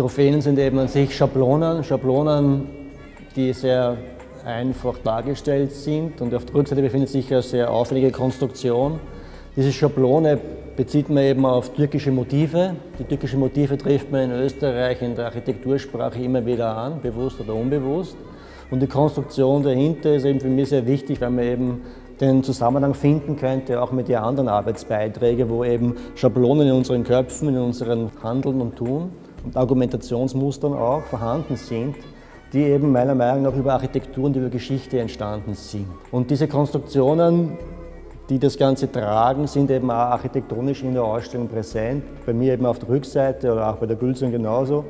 Trophäen sind eben an sich Schablonen, Schablonen, die sehr einfach dargestellt sind und auf der Rückseite befindet sich eine sehr aufwendige Konstruktion. Diese Schablone bezieht man eben auf türkische Motive. Die türkischen Motive trifft man in Österreich in der Architektursprache immer wieder an, bewusst oder unbewusst. Und die Konstruktion dahinter ist eben für mich sehr wichtig, weil man eben den Zusammenhang finden könnte, auch mit den anderen Arbeitsbeiträgen, wo eben Schablonen in unseren Köpfen, in unserem Handeln und Tun und Argumentationsmustern auch vorhanden sind, die eben meiner Meinung nach über Architektur und über Geschichte entstanden sind. Und diese Konstruktionen, die das Ganze tragen, sind eben auch architektonisch in der Ausstellung präsent. Bei mir eben auf der Rückseite oder auch bei der Gülsung genauso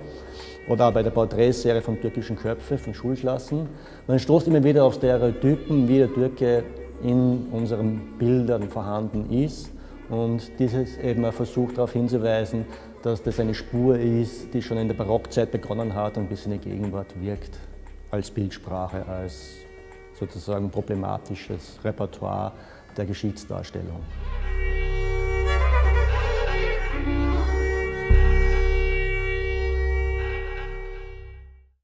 oder auch bei der Porträtserie von türkischen Köpfe, von Schulklassen. Man stoßt immer wieder auf Stereotypen, wie der Türke in unseren Bildern vorhanden ist. Und dieses eben ein Versuch darauf hinzuweisen, dass das eine Spur ist, die schon in der Barockzeit begonnen hat und bis in die Gegenwart wirkt, als Bildsprache, als sozusagen problematisches Repertoire der Geschichtsdarstellung.